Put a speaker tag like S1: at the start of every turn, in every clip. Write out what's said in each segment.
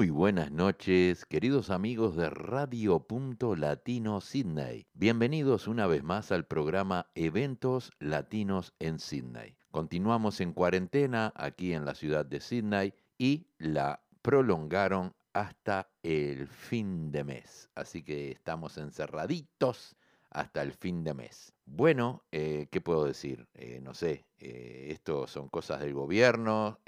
S1: Muy buenas noches, queridos amigos de Radio Punto Latino Sydney. Bienvenidos una vez más al programa Eventos Latinos en Sydney. Continuamos en cuarentena aquí en la ciudad de Sydney y la prolongaron hasta el fin de mes. Así que estamos encerraditos hasta el fin de mes. Bueno, eh, ¿qué puedo decir? Eh, no sé, eh, esto son cosas del gobierno,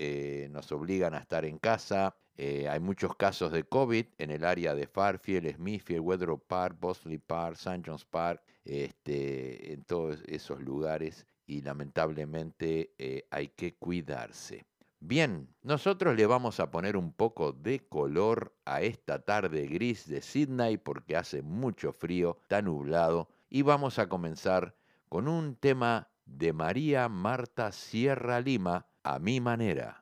S1: nos obligan a estar en casa. Hay muchos casos de COVID en el área de Farfield, Smithfield, Weatherall Park, Bosley Park, St. John's Park, este, en todos esos lugares y lamentablemente hay que cuidarse. Bien, nosotros le vamos a poner un poco de color a esta tarde gris de Sydney porque hace mucho frío, está nublado y vamos a comenzar con un tema de María Marta Sierra Lima a mi manera.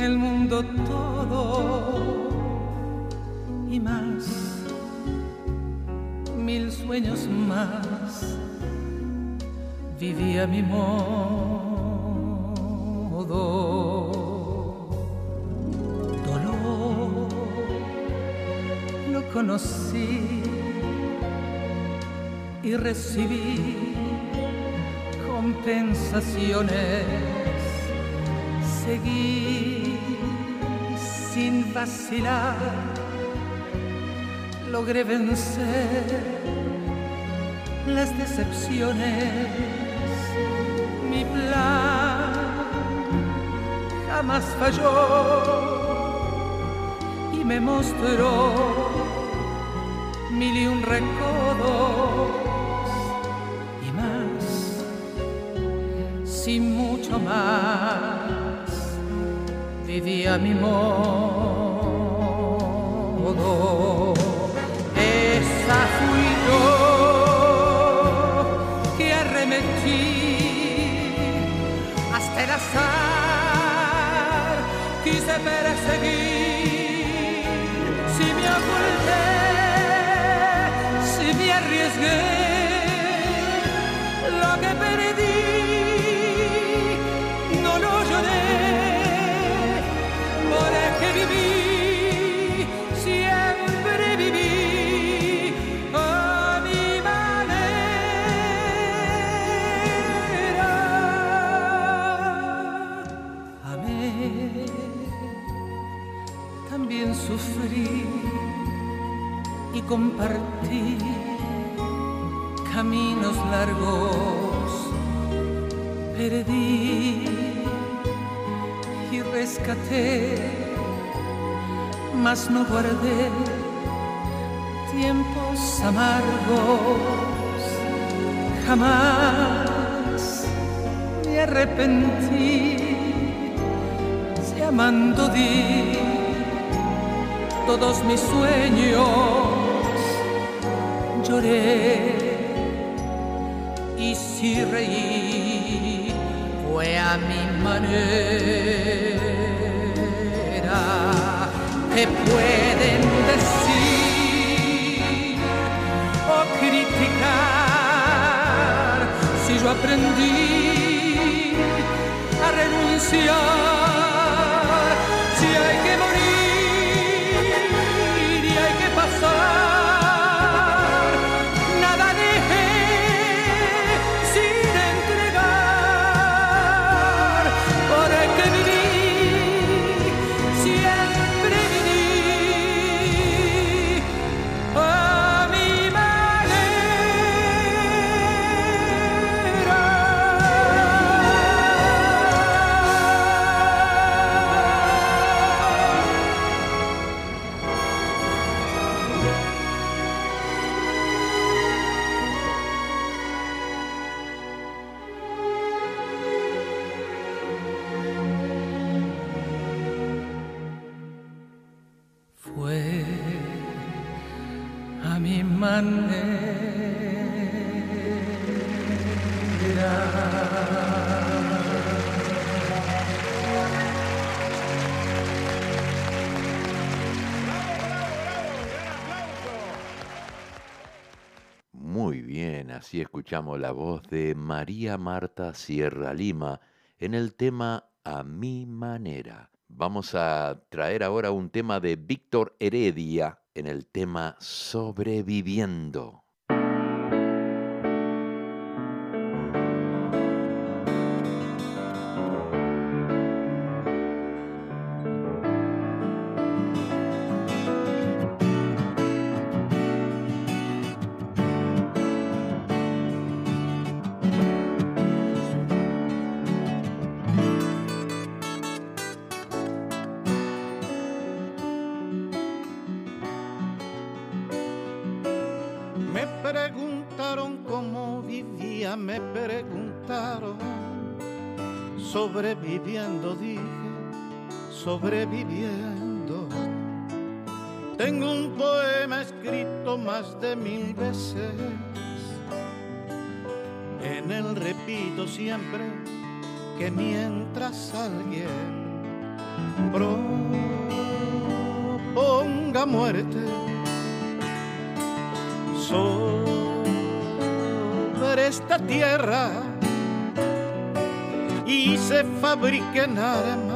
S2: el mundo todo y más, mil sueños más, vivía mi modo. Dolor, lo conocí y recibí compensaciones. Seguí vacilar, logré vencer las decepciones. Mi plan jamás falló y me mostró mil y un recodos y más, sin mucho más vivía mi modo. Esa fui yo que arremetí hasta el azar, quise perseguir, compartí caminos largos, perdí y rescaté mas no guardé tiempos amargos, jamás me arrepentí, si amando di todos mis sueños, lloré y si reí fue a mi manera. Que pueden decir o criticar si yo aprendí a renunciar, si hay que morir
S1: así escuchamos la voz de María Marta Sierra Lima en el tema A mi manera. Vamos a traer ahora un tema de Víctor Heredia en el tema Sobreviviendo.
S3: Sobreviviendo. Tengo un poema escrito más de mil veces. En él repito siempre que mientras alguien proponga muerte sobre esta tierra, y se fabriquen armas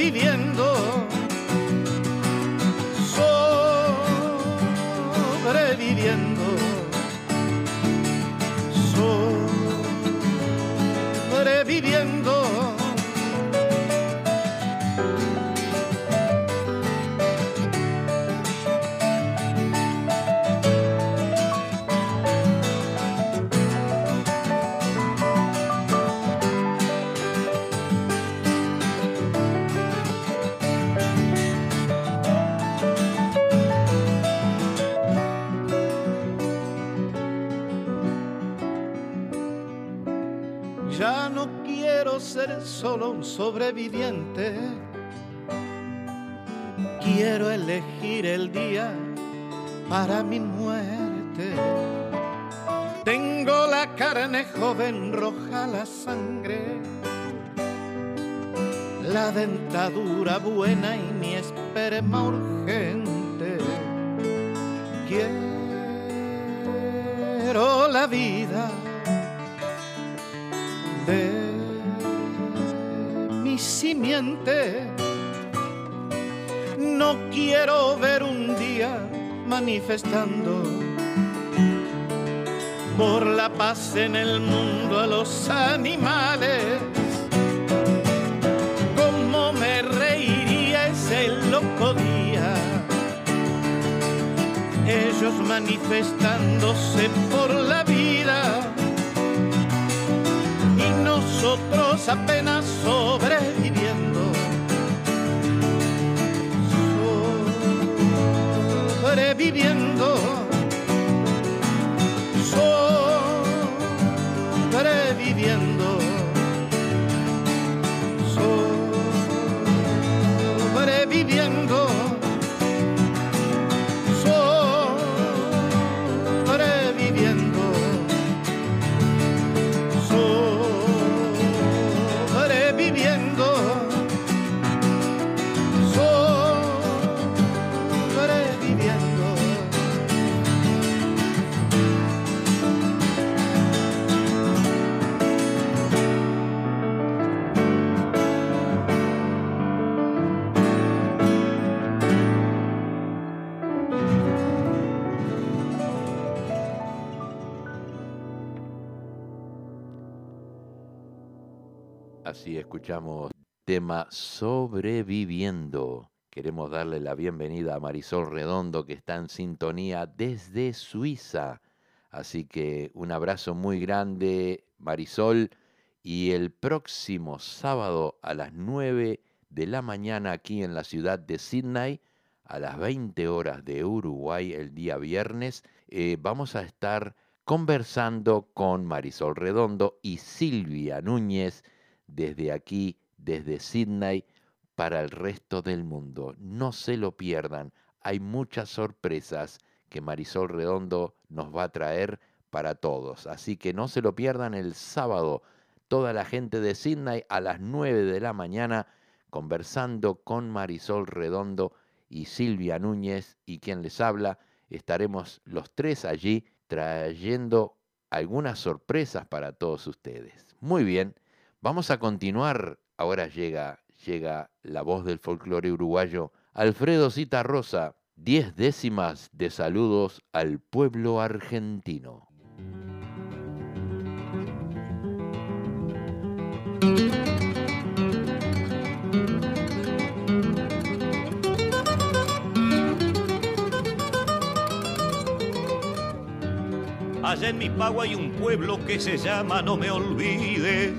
S3: sobreviviendo, sobreviviendo, sobreviviendo. Ser solo un sobreviviente. Quiero elegir el día para mi muerte. Tengo la carne joven, roja la sangre, la dentadura buena y mi esperma urgente. Quiero la vida de No quiero ver un día manifestando por la paz en el mundo a los animales. Cómo me reiría ese loco día. Ellos manifestándose por la vida y nosotros apenas sobreviviendo.
S1: Tema Sobreviviendo. Queremos darle la bienvenida a Marisol Redondo que está en sintonía desde Suiza. Así que un abrazo muy grande, Marisol. Y el próximo sábado a las 9 de la mañana aquí en la ciudad de Sydney, a las 20 horas de Uruguay el día viernes, eh, vamos a estar conversando con Marisol Redondo y Silvia Núñez desde aquí, desde Sydney, para el resto del mundo. No se lo pierdan. Hay muchas sorpresas que Marisol Redondo nos va a traer para todos. Así que no se lo pierdan el sábado. Toda la gente de Sydney a las 9 de la mañana conversando con Marisol Redondo y Silvia Núñez y quien les habla. Estaremos los tres allí trayendo algunas sorpresas para todos ustedes. Muy bien. Vamos a continuar. Ahora llega, llega la voz del folclore uruguayo, Alfredo Cita Rosa, diez décimas de saludos al pueblo argentino.
S4: Allá en mi pago hay un pueblo que se llama No me olvides.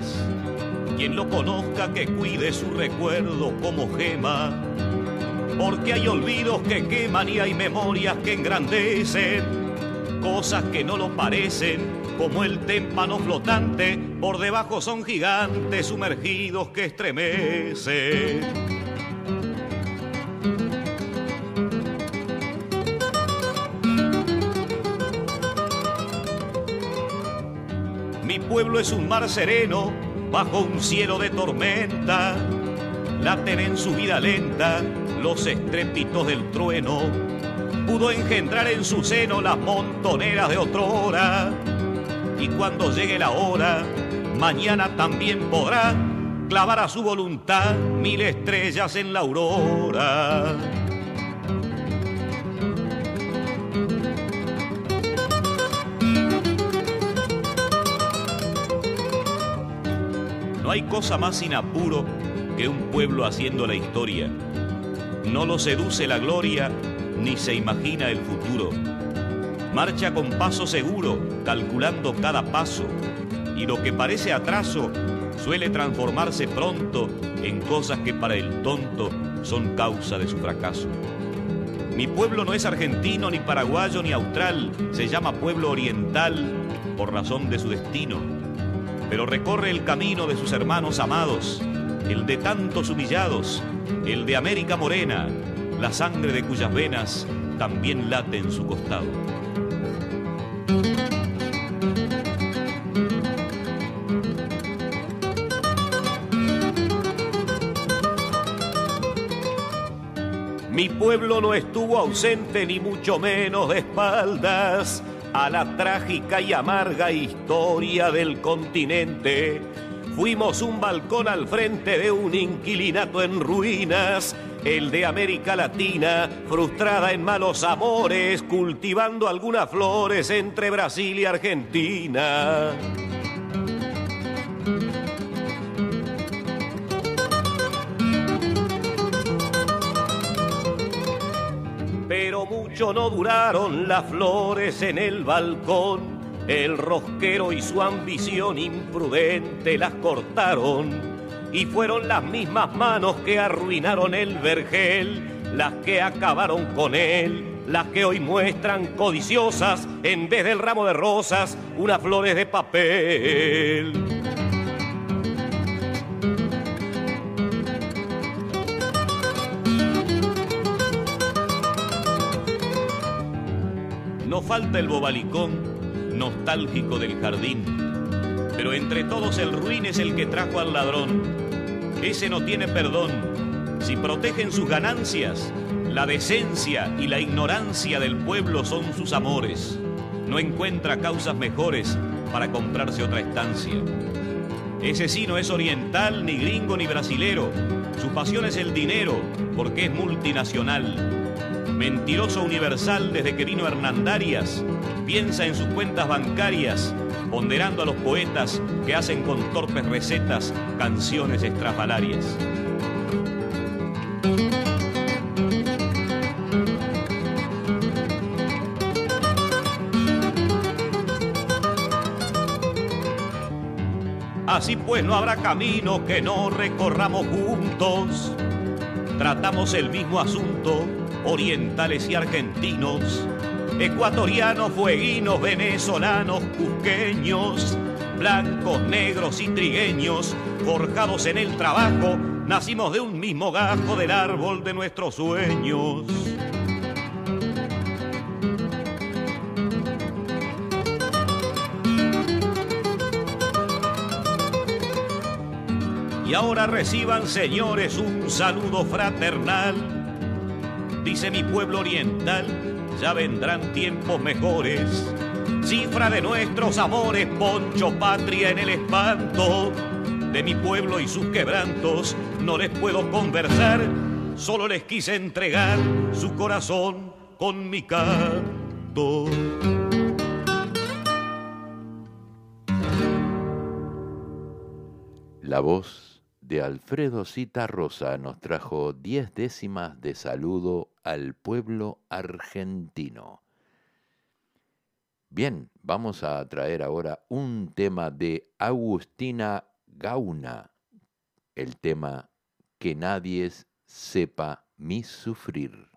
S4: Quien lo conozca que cuide su recuerdo como gema. Porque hay olvidos que queman y hay memorias que engrandecen. Cosas que no lo parecen, como el témpano flotante. Por debajo son gigantes sumergidos que estremecen. Mi pueblo es un mar sereno bajo un cielo de tormenta. Laten en su vida lenta los estrépitos del trueno. Pudo engendrar en su seno las montoneras de otrora. Y cuando llegue la hora, mañana también podrá clavar a su voluntad mil estrellas en la aurora. Hay cosa más sin apuro que un pueblo haciendo la historia. No lo seduce la gloria ni se imagina el futuro. Marcha con paso seguro, calculando cada paso, y lo que parece atraso suele transformarse pronto en cosas que para el tonto son causa de su fracaso. Mi pueblo no es argentino, ni paraguayo, ni austral, se llama pueblo oriental por razón de su destino pero recorre el camino de sus hermanos amados, el de tantos humillados, el de América Morena, la sangre de cuyas venas también late en su costado. Mi pueblo no estuvo ausente ni mucho menos de espaldas a la trágica y amarga historia del continente. Fuimos un balcón al frente de un inquilinato en ruinas, el de América Latina, frustrada en malos amores, cultivando algunas flores entre Brasil y Argentina. Pero mucho no duraron las flores en el balcón. El rosquero y su ambición imprudente las cortaron. Y fueron las mismas manos que arruinaron el vergel, las que acabaron con él, las que hoy muestran codiciosas, en vez del ramo de rosas, unas flores de papel. Falta el bobalicón nostálgico del jardín, pero entre todos el ruin es el que trajo al ladrón. Ese no tiene perdón. Si protegen sus ganancias, la decencia y la ignorancia del pueblo son sus amores. No encuentra causas mejores para comprarse otra estancia. Ese sí no es oriental, ni gringo, ni brasilero. Su pasión es el dinero, porque es multinacional. Mentiroso universal desde que vino Hernandarias, piensa en sus cuentas bancarias, ponderando a los poetas que hacen con torpes recetas canciones estrafalarias. Así pues no habrá camino que no recorramos juntos. Tratamos el mismo asunto, orientales y argentinos, ecuatorianos, fueguinos, venezolanos, cusqueños, blancos, negros y trigueños, forjados en el trabajo, nacimos de un mismo gajo del árbol de nuestros sueños. Y ahora reciban, señores, un saludo fraternal. Dice mi pueblo oriental, ya vendrán tiempos mejores. Cifra de nuestros amores, poncho patria en el espanto. De mi pueblo y sus quebrantos no les puedo conversar, solo les quise entregar su corazón con mi canto.
S1: La voz de Alfredo Cita Rosa nos trajo diez décimas de saludo al pueblo argentino. Bien, vamos a traer ahora un tema de Agustina Gauna, el tema Que nadie sepa mi sufrir.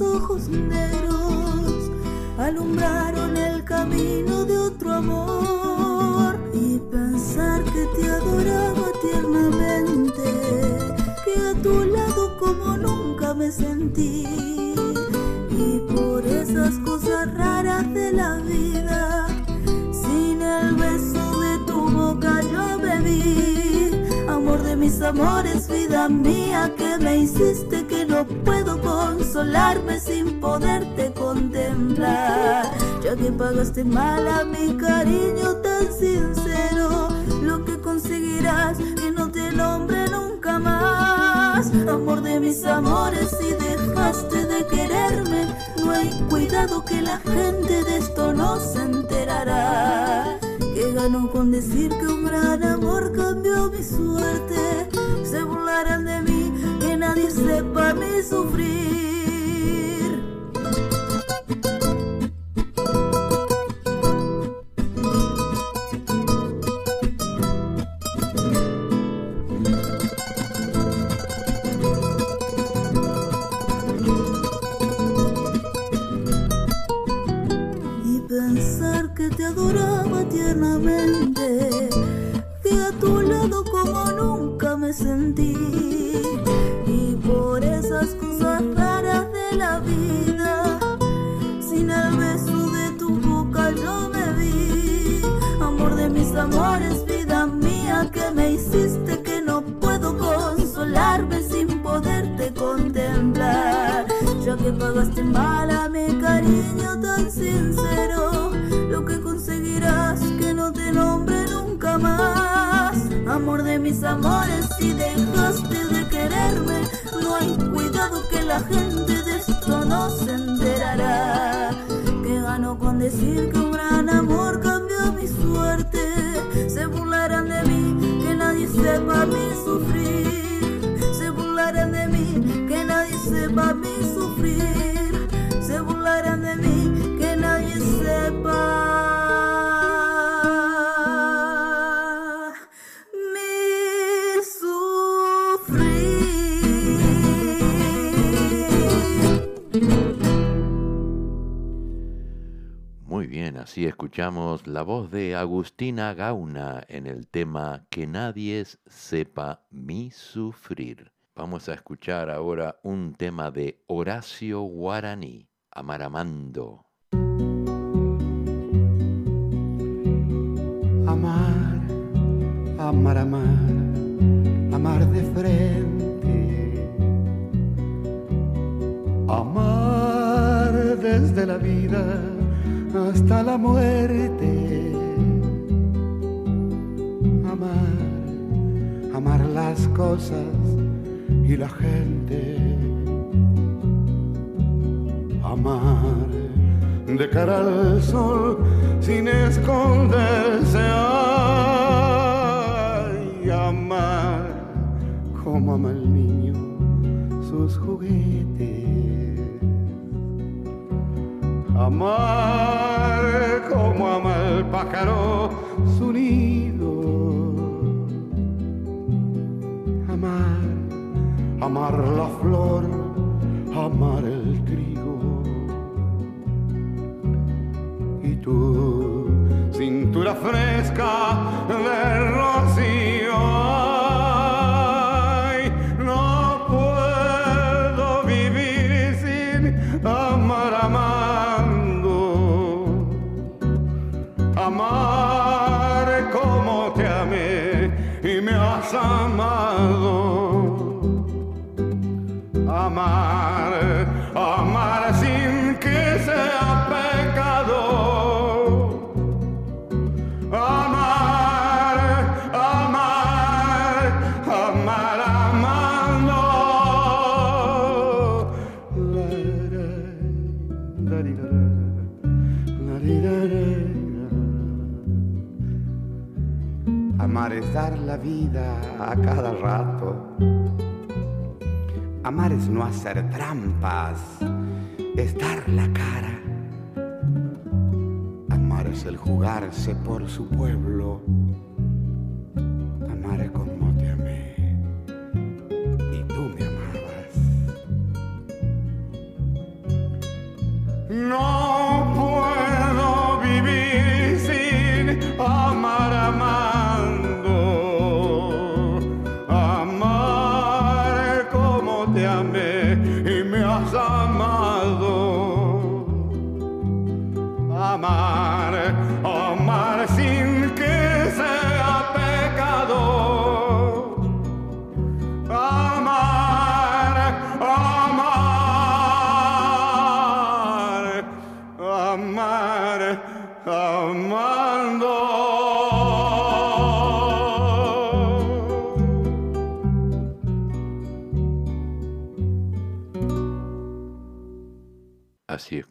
S5: Ojos negros alumbraron el camino de otro amor y pensar que te adoraba tiernamente, que a tu lado como nunca me sentí y por esas cosas raras de la vida, sin el beso de tu boca yo bebí. Amor de mis amores, vida mía, que me hiciste que no puedo consolarme sin poderte contemplar. Ya que pagaste mal a mi cariño tan sincero, lo que conseguirás que no te nombre nunca más. Amor de mis amores, si dejaste de quererme, no hay cuidado que la gente de esto no se enterará. Que ganó con decir que un gran amor cambió mi suerte. Se burlarán de mí, que nadie sepa mi sufrir. y pensar que te adoraba sentí y por esas cosas raras de la vida, sin el beso de tu boca yo me vi, amor de mis amores, vida mía que me hiciste que no puedo consolarme sin poderte contemplar, ya que pagaste mal a mi cariño tan sincero, lo que conseguirás que no te nombre nunca más, amor de mis amores, si dejaste de quererme, no hay cuidado que la gente de esto no se enterará, que gano con decir que
S1: escuchamos la voz de Agustina Gauna en el tema Que nadie sepa mi sufrir. Vamos a escuchar ahora un tema de Horacio Guaraní, Amaramando.
S6: Amar, amar, amar, amar de frente. Amar desde la vida hasta la muerte. Amar, amar las cosas y la gente. Amar de cara al sol sin esconderse. Ay, amar como ama el niño sus juguetes. Amar como ama el pájaro su nido. Amar, amar la flor, amar el trigo. Y tu cintura fresca de rocío. A cada rato. Amar es no hacer trampas, es dar la cara. Amar es el jugarse por su pueblo.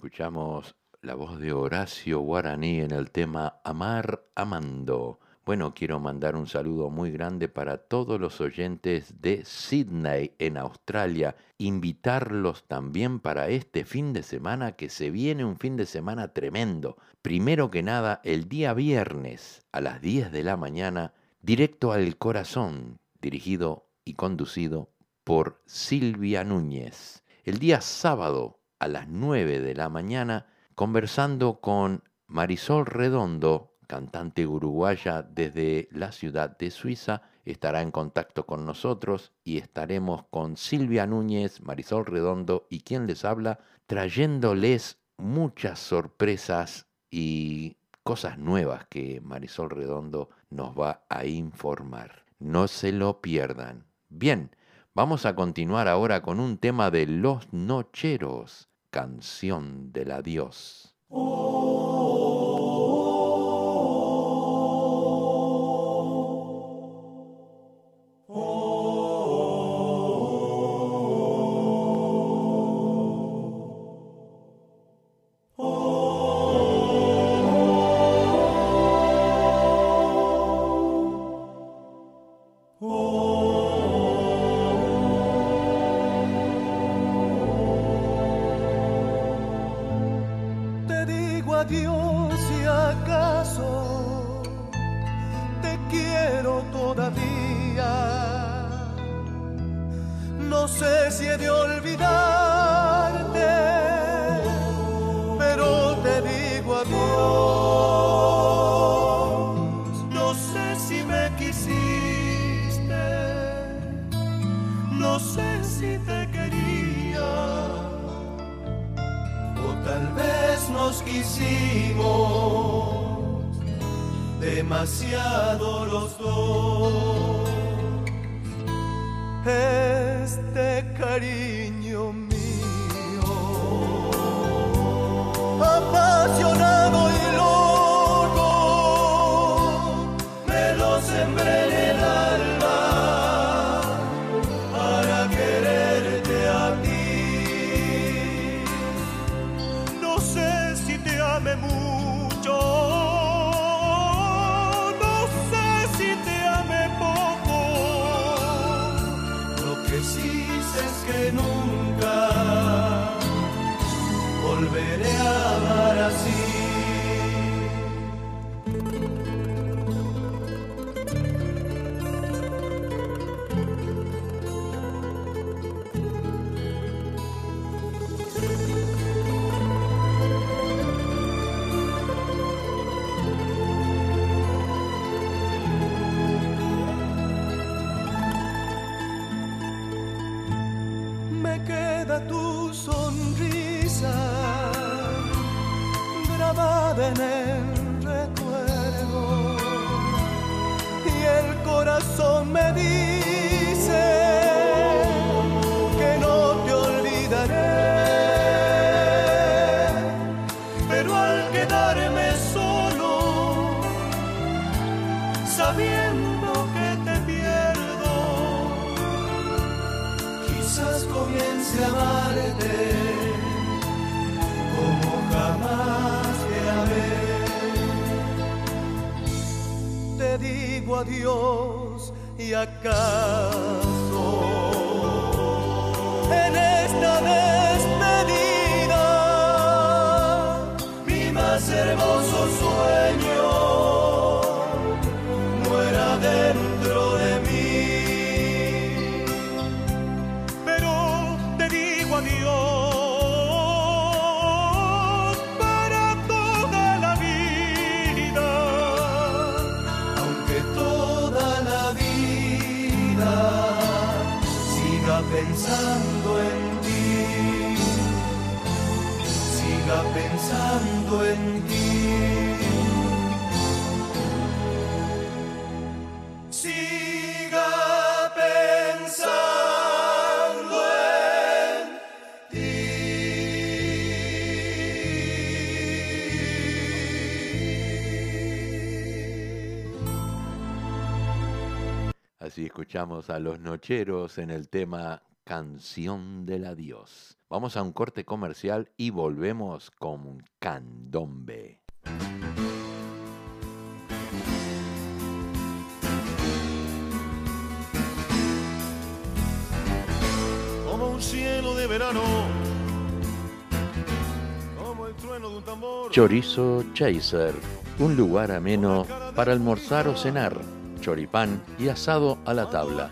S1: Escuchamos
S7: la voz de Horacio Guaraní en el tema Amar Amando. Bueno, quiero mandar un saludo muy grande para todos los oyentes de Sydney en Australia. Invitarlos también para este fin de semana que se viene un fin de semana tremendo. Primero que nada, el día viernes a las 10 de la mañana, directo al corazón, dirigido y conducido por Silvia Núñez. El día sábado a las 9 de la mañana, conversando con Marisol Redondo, cantante uruguaya desde la ciudad de Suiza, estará en contacto con nosotros y estaremos con Silvia Núñez, Marisol Redondo y quien les habla, trayéndoles muchas sorpresas y cosas nuevas que Marisol Redondo nos va a informar. No se lo pierdan. Bien, vamos a continuar ahora con un tema de Los Nocheros canción del adiós. Tal vez nos quisimos demasiado los dos. Este cariño Dios y acaso en esta vez Así escuchamos a los Nocheros en el tema
S1: Canción del Adiós. Vamos a un corte comercial y volvemos con Candombe.
S8: Como un cielo de verano, como el trueno de un tambor.
S1: Chorizo Chaser, un lugar ameno para almorzar o cenar, choripán y asado a la tabla,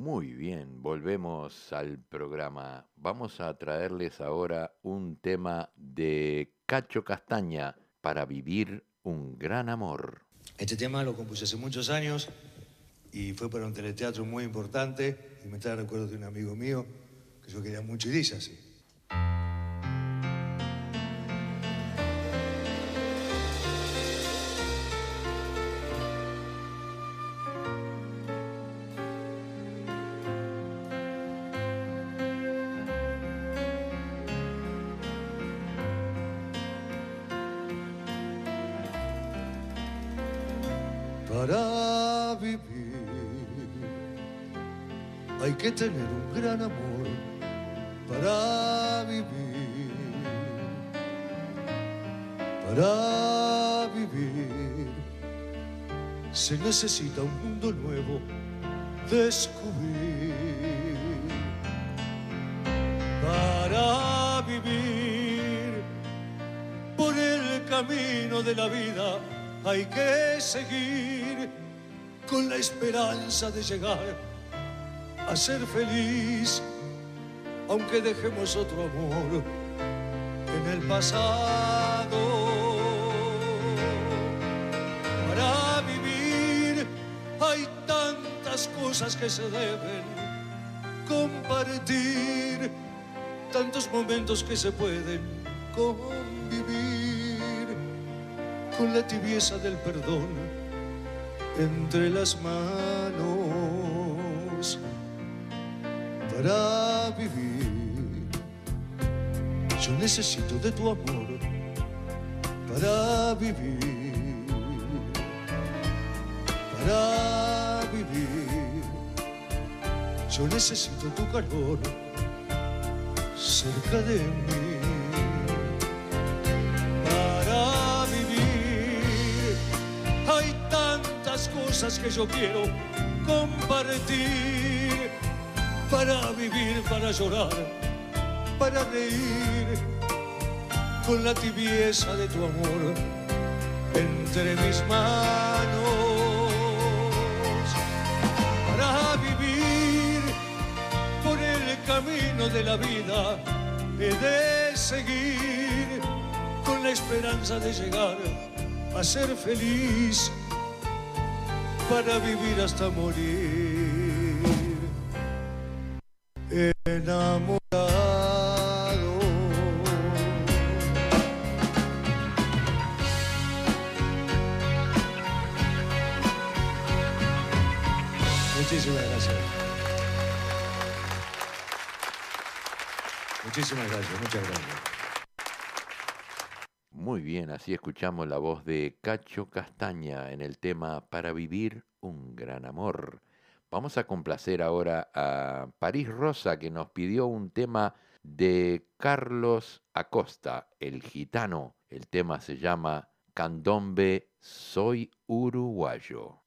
S1: Muy bien, volvemos al programa. Vamos a traerles ahora un tema de Cacho Castaña para vivir un gran amor.
S9: Este tema lo compuse hace muchos años y fue para un teleteatro muy importante y me trae recuerdos de un amigo mío que yo quería mucho y dice así. Para vivir. Para vivir se necesita un mundo nuevo descubrir. Para vivir por el camino de la vida hay que seguir con la esperanza de llegar a ser feliz, aunque dejemos otro amor en el pasado. Para vivir hay tantas cosas que se deben compartir, tantos momentos que se pueden convivir con la tibieza del perdón entre las manos para vivir. Yo necesito de tu amor para vivir, para vivir. Yo necesito tu calor cerca de mí. Para vivir hay tantas cosas que yo quiero compartir para vivir, para llorar, para reír con la tibieza de tu amor entre mis manos. Para vivir por el camino de la vida he de seguir con la esperanza de llegar a ser feliz para vivir hasta morir
S1: escuchamos la voz de Cacho Castaña en el tema Para vivir un gran amor. Vamos a complacer ahora a París Rosa que nos pidió un tema de Carlos Acosta, el gitano. El tema se llama Candombe Soy Uruguayo.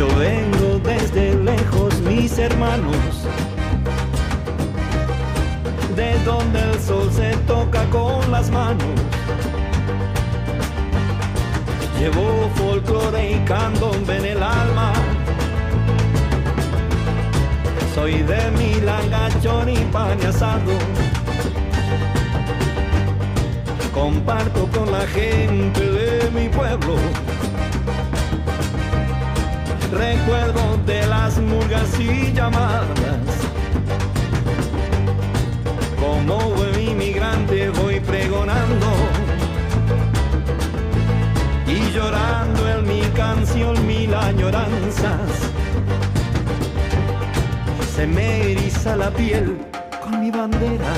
S10: Yo vengo desde lejos, mis hermanos, de donde el sol se toca con las manos. Llevo folclore y candombe en el alma. Soy de Milanga, y pan y asado. Comparto con la gente de mi pueblo recuerdo de las murgas y llamadas. Como buen inmigrante voy pregonando y llorando en mi canción mil añoranzas. Se me eriza la piel con mi bandera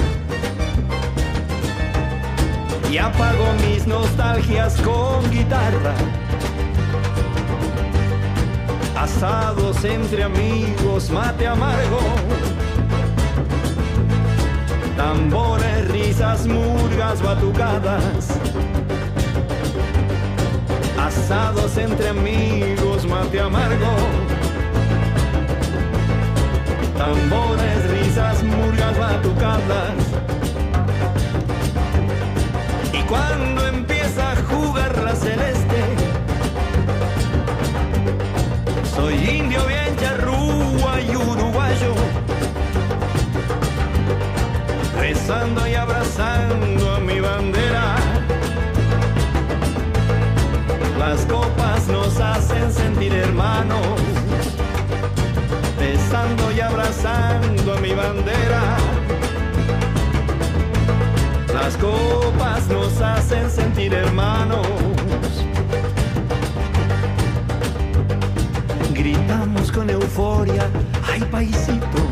S10: y apago mis nostalgias con guitarra asados entre amigos, mate amargo. Tambores, risas, murgas, batucadas. Asados entre amigos, mate amargo. Tambores, risas, murgas, batucadas. Y cuando indio bien charrúa y uruguayo, rezando y abrazando a mi bandera. Las copas nos hacen sentir hermanos, besando y abrazando a mi bandera. Las copas nos hacen sentir hermanos. Gritamos con euforia, ay paisito.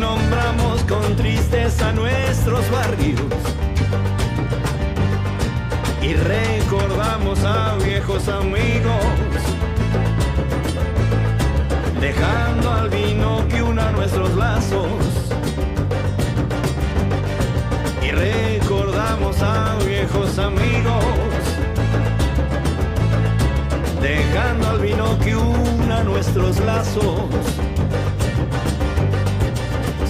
S10: Nombramos con tristeza nuestros barrios y recordamos a viejos amigos, dejando al vino que una nuestros lazos. Y recordamos a viejos amigos dejando al vino que una nuestros lazos.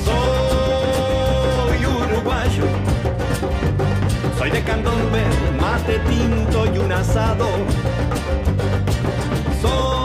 S10: Soy uruguayo, soy de candombe, mate tinto y un asado. Soy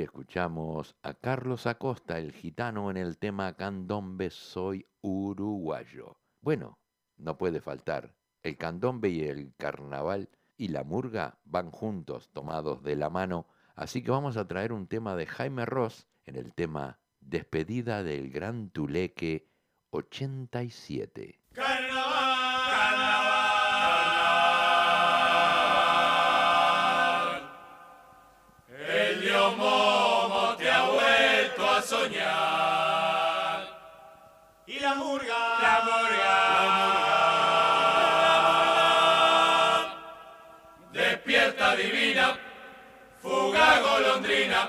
S1: escuchamos a Carlos Acosta, el gitano, en el tema Candombe Soy Uruguayo. Bueno, no puede faltar. El candombe y el carnaval y la murga van juntos, tomados de la mano, así que vamos a traer un tema de Jaime Ross en el tema Despedida del Gran Tuleque 87.
S2: El dios Momo te ha vuelto a soñar.
S8: Y la murga.
S2: La murga. Despierta divina, fuga golondrina,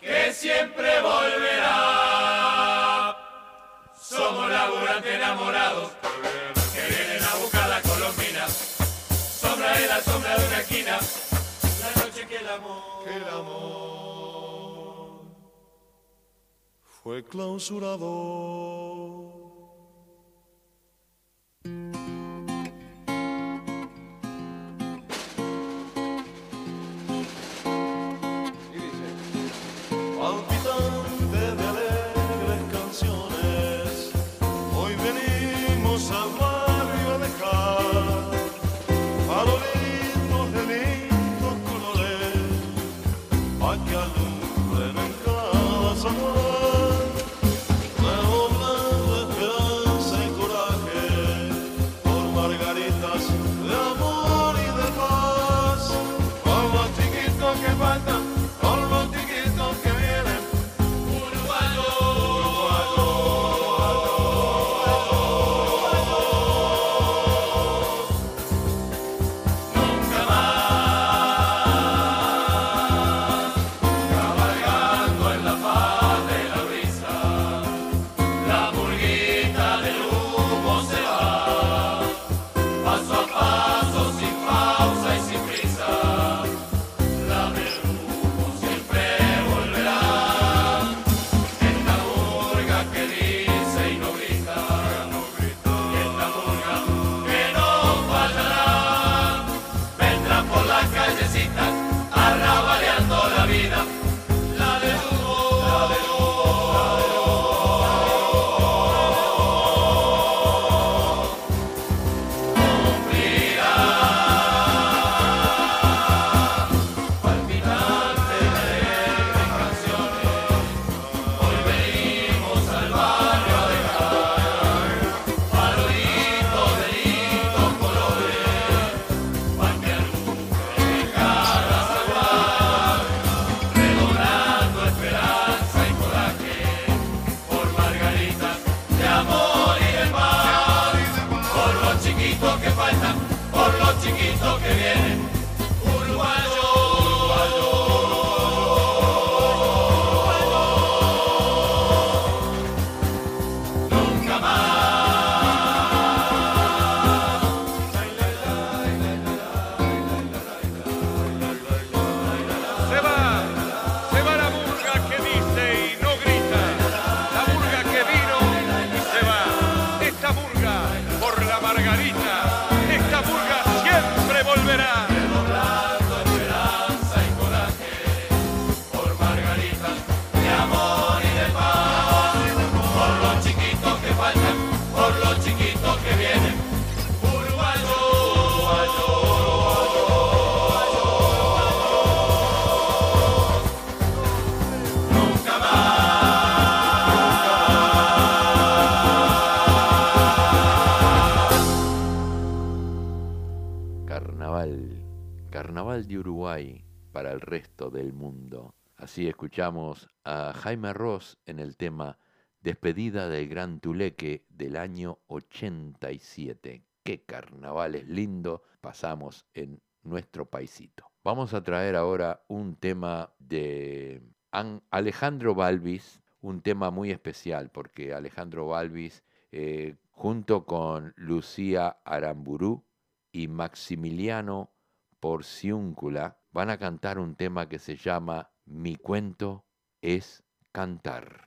S2: que siempre volverá. Somos la
S11: instante enamorados que vienen a buscar la colombina. Sombra en la sombra de una esquina, la noche que el amor, amor
S12: fue clausurado.
S1: Así escuchamos a Jaime Ross en el tema Despedida del Gran Tuleque del año 87. Qué carnavales lindo pasamos en nuestro paisito. Vamos a traer ahora un tema de An- Alejandro Balvis, un tema muy especial porque Alejandro Balvis, eh, junto con Lucía Aramburú y Maximiliano Porciúncula, van a cantar un tema que se llama Mi cuento es cantar.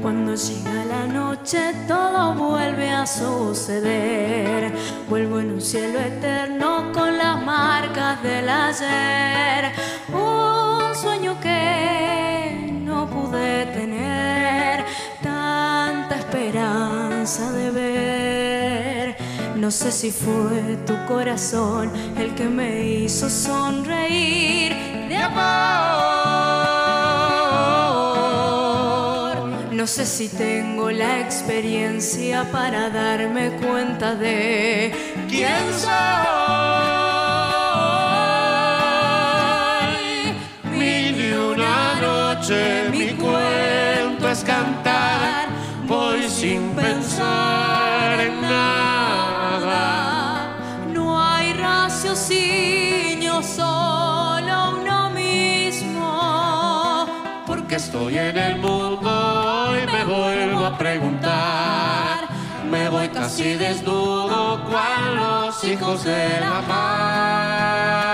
S13: Cuando llega la noche todo vuelve a suceder. Vuelvo en un cielo eterno con las marcas del ayer. Un sueño que No sé si fue tu corazón el que me hizo sonreír de amor. No sé si tengo la experiencia para darme cuenta de quién soy.
S12: Mil y una noche mi cuento es cantar, voy sin pensar en nada.
S13: Raciocinio, solo uno mismo.
S14: Porque estoy en el mundo y me vuelvo a preguntar. Me voy casi desnudo cual los hijos de la mar.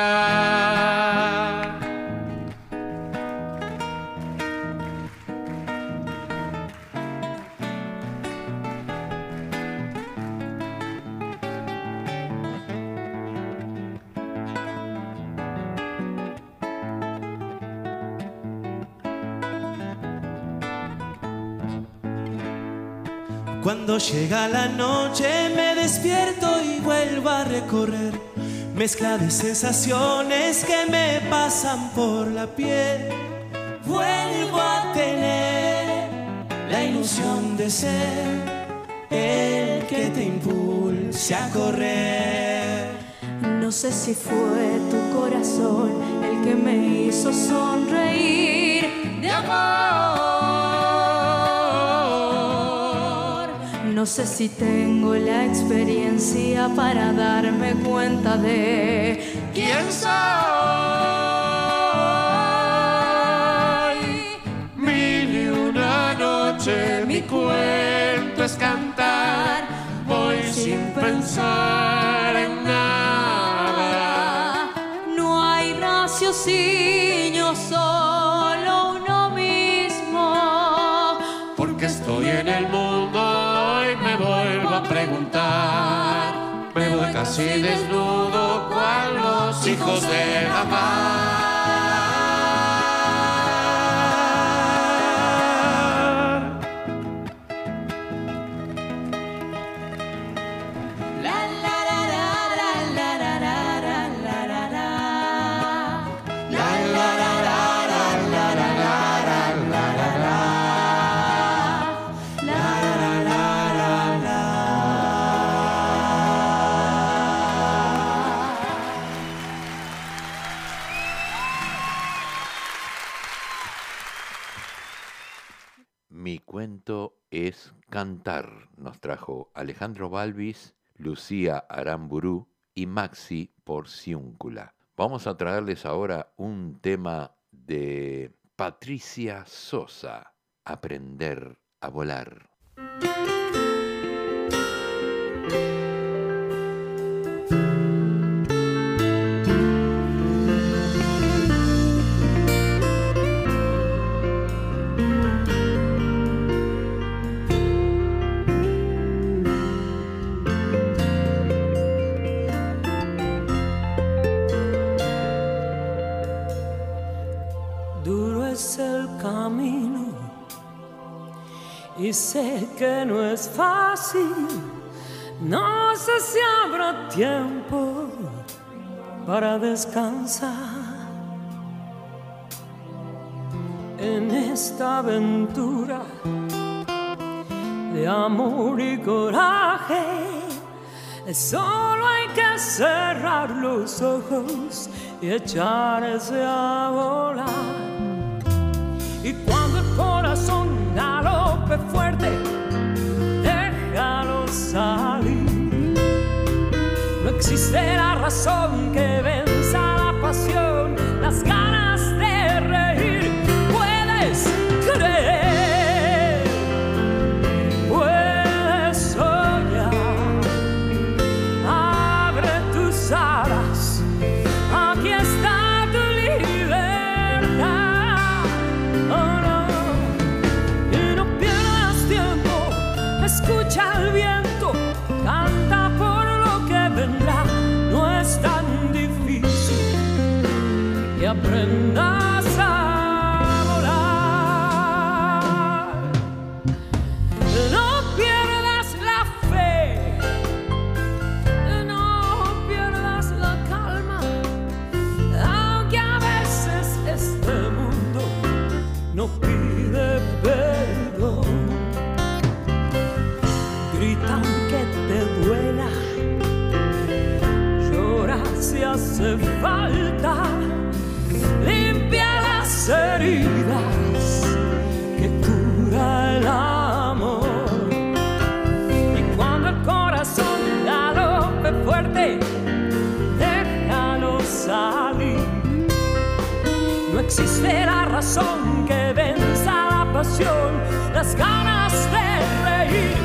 S15: Cuando llega la noche me despierto y vuelvo a recorrer mezcla de sensaciones que me pasan por la piel. Vuelvo a tener la ilusión de ser el que te impulse a correr.
S13: No sé si fue tu corazón el que me hizo sonreír de amor. No sé si tengo la experiencia para darme cuenta de quién soy.
S14: Mil y una noche mi cuento es cantar. Voy sin pensar en nada.
S13: No hay raciocinio,
S14: casi desnudo cual los hijos de la
S1: cantar, nos trajo Alejandro Balvis, Lucía Aramburú y Maxi Porciúncula. Vamos a traerles ahora un tema de Patricia Sosa, Aprender a volar.
S15: Fácil. No sé si habrá tiempo para descansar en esta aventura de amor y coraje. Solo hay que cerrar los ojos y echarse a volar. Y No existe la razón que pide perdón. Gritan que te duela, llora si hace falta, limpia las heridas que cura el amor. Y cuando el corazón galope fuerte, déjalo salir.
S16: No existe la razón que venza la pasión, las ganas de reír,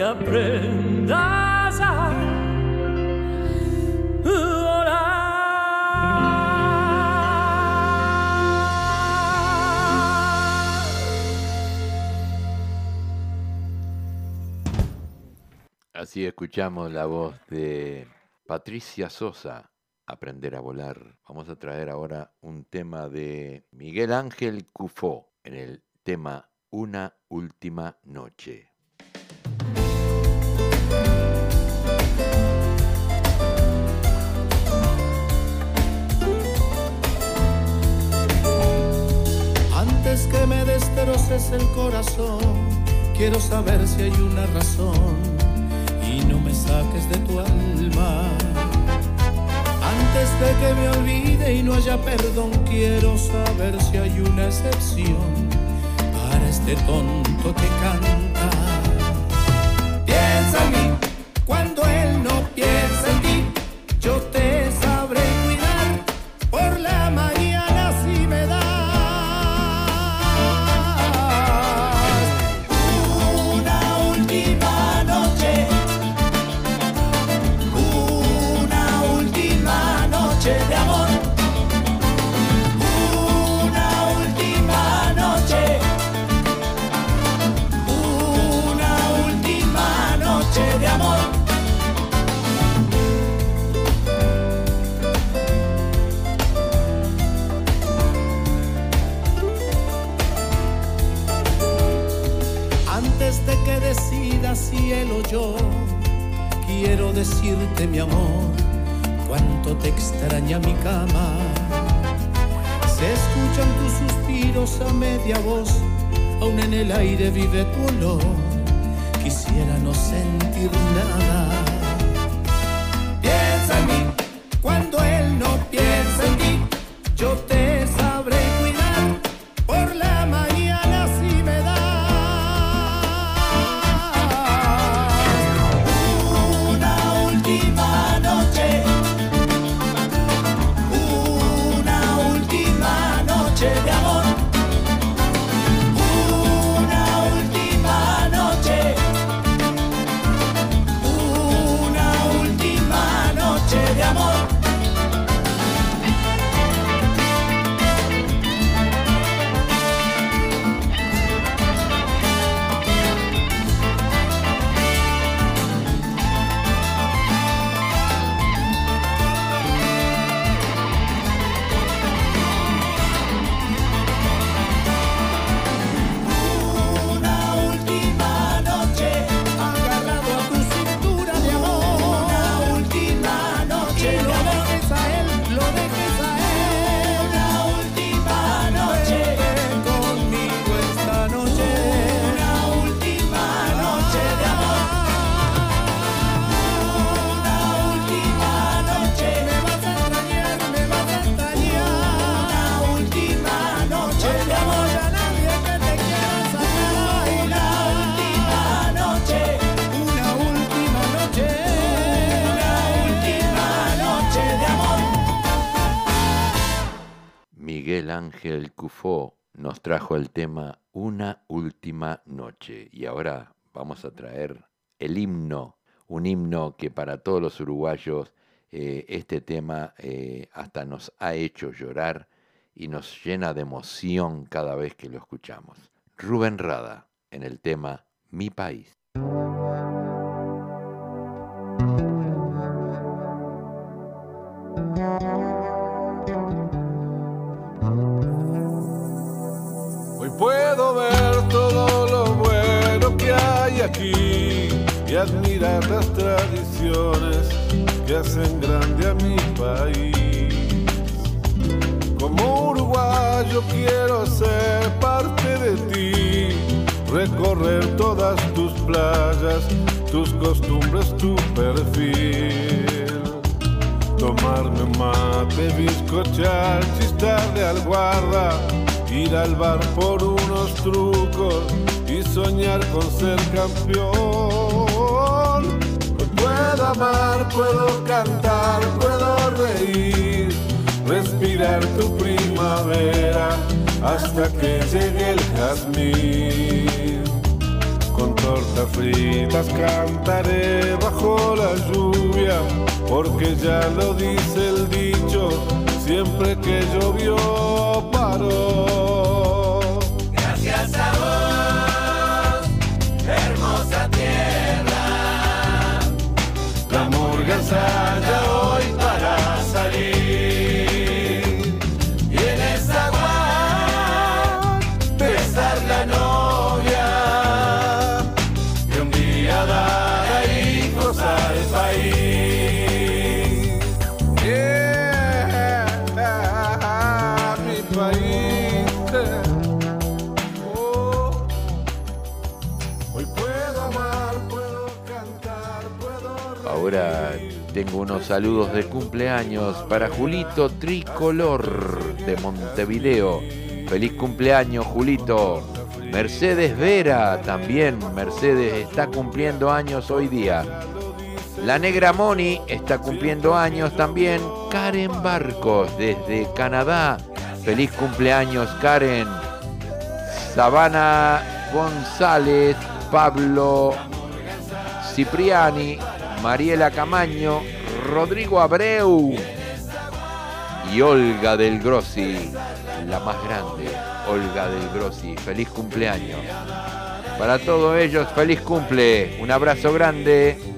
S16: aprendas a.
S1: Así escuchamos la voz de Patricia Sosa, Aprender a volar. Vamos a traer ahora un tema de Miguel Ángel Cufó en el tema Una última noche.
S17: Que me destroces el corazón, quiero saber si hay una razón y no me saques de tu alma. Antes de que me olvide y no haya perdón, quiero saber si hay una excepción para este tonto que canta. Piensa en mí cuando él no piensa en ti, yo te yo, quiero decirte mi amor, cuánto te extraña mi cama. Se escuchan tus suspiros a media voz, aún en el aire vive tu olor. Quisiera no sentir nada.
S1: Ángel Cufó nos trajo el tema Una última noche. Y ahora vamos a traer el himno, un himno que para todos los uruguayos eh, este tema eh, hasta nos ha hecho llorar y nos llena de emoción cada vez que lo escuchamos. Rubén Rada en el tema Mi País.
S8: Tus costumbres, tu perfil. Tomarme un mate, bizcochar, chistarle al guarda, ir al bar por unos trucos y soñar con ser campeón. Puedo amar, puedo cantar, puedo reír, respirar tu primavera hasta que llegue el jazmín. Tortas fritas cantaré bajo la lluvia, porque ya lo dice el dicho, siempre que llovió paró.
S1: Ahora tengo unos saludos de cumpleaños para Julito Tricolor de Montevideo. Feliz cumpleaños, Julito. Mercedes Vera también. Mercedes está cumpliendo años hoy día. La Negra Moni está cumpliendo años también. Karen Barcos desde Canadá. Feliz cumpleaños, Karen. Sabana González, Pablo Cipriani, Mariela Camaño, Rodrigo Abreu y Olga del Grossi, la más grande, Olga del Grossi. Feliz cumpleaños. Para todos ellos, feliz cumple. Un abrazo grande.